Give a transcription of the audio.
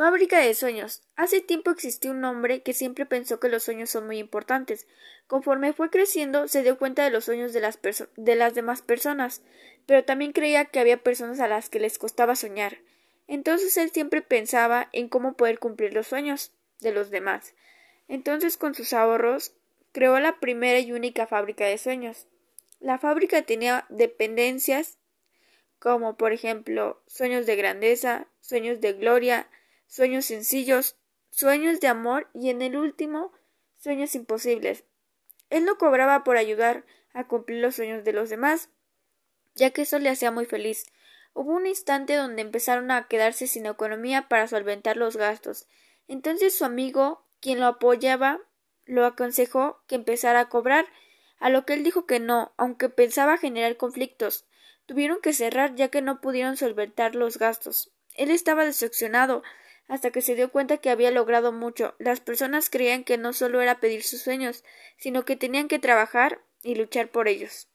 Fábrica de sueños. Hace tiempo existió un hombre que siempre pensó que los sueños son muy importantes. Conforme fue creciendo, se dio cuenta de los sueños de las, de las demás personas, pero también creía que había personas a las que les costaba soñar. Entonces él siempre pensaba en cómo poder cumplir los sueños de los demás. Entonces con sus ahorros creó la primera y única fábrica de sueños. La fábrica tenía dependencias como por ejemplo sueños de grandeza, sueños de gloria, sueños sencillos, sueños de amor y en el último, sueños imposibles. Él no cobraba por ayudar a cumplir los sueños de los demás, ya que eso le hacía muy feliz. Hubo un instante donde empezaron a quedarse sin economía para solventar los gastos. Entonces su amigo, quien lo apoyaba, lo aconsejó que empezara a cobrar, a lo que él dijo que no, aunque pensaba generar conflictos. Tuvieron que cerrar ya que no pudieron solventar los gastos. Él estaba decepcionado, hasta que se dio cuenta que había logrado mucho. Las personas creían que no solo era pedir sus sueños, sino que tenían que trabajar y luchar por ellos.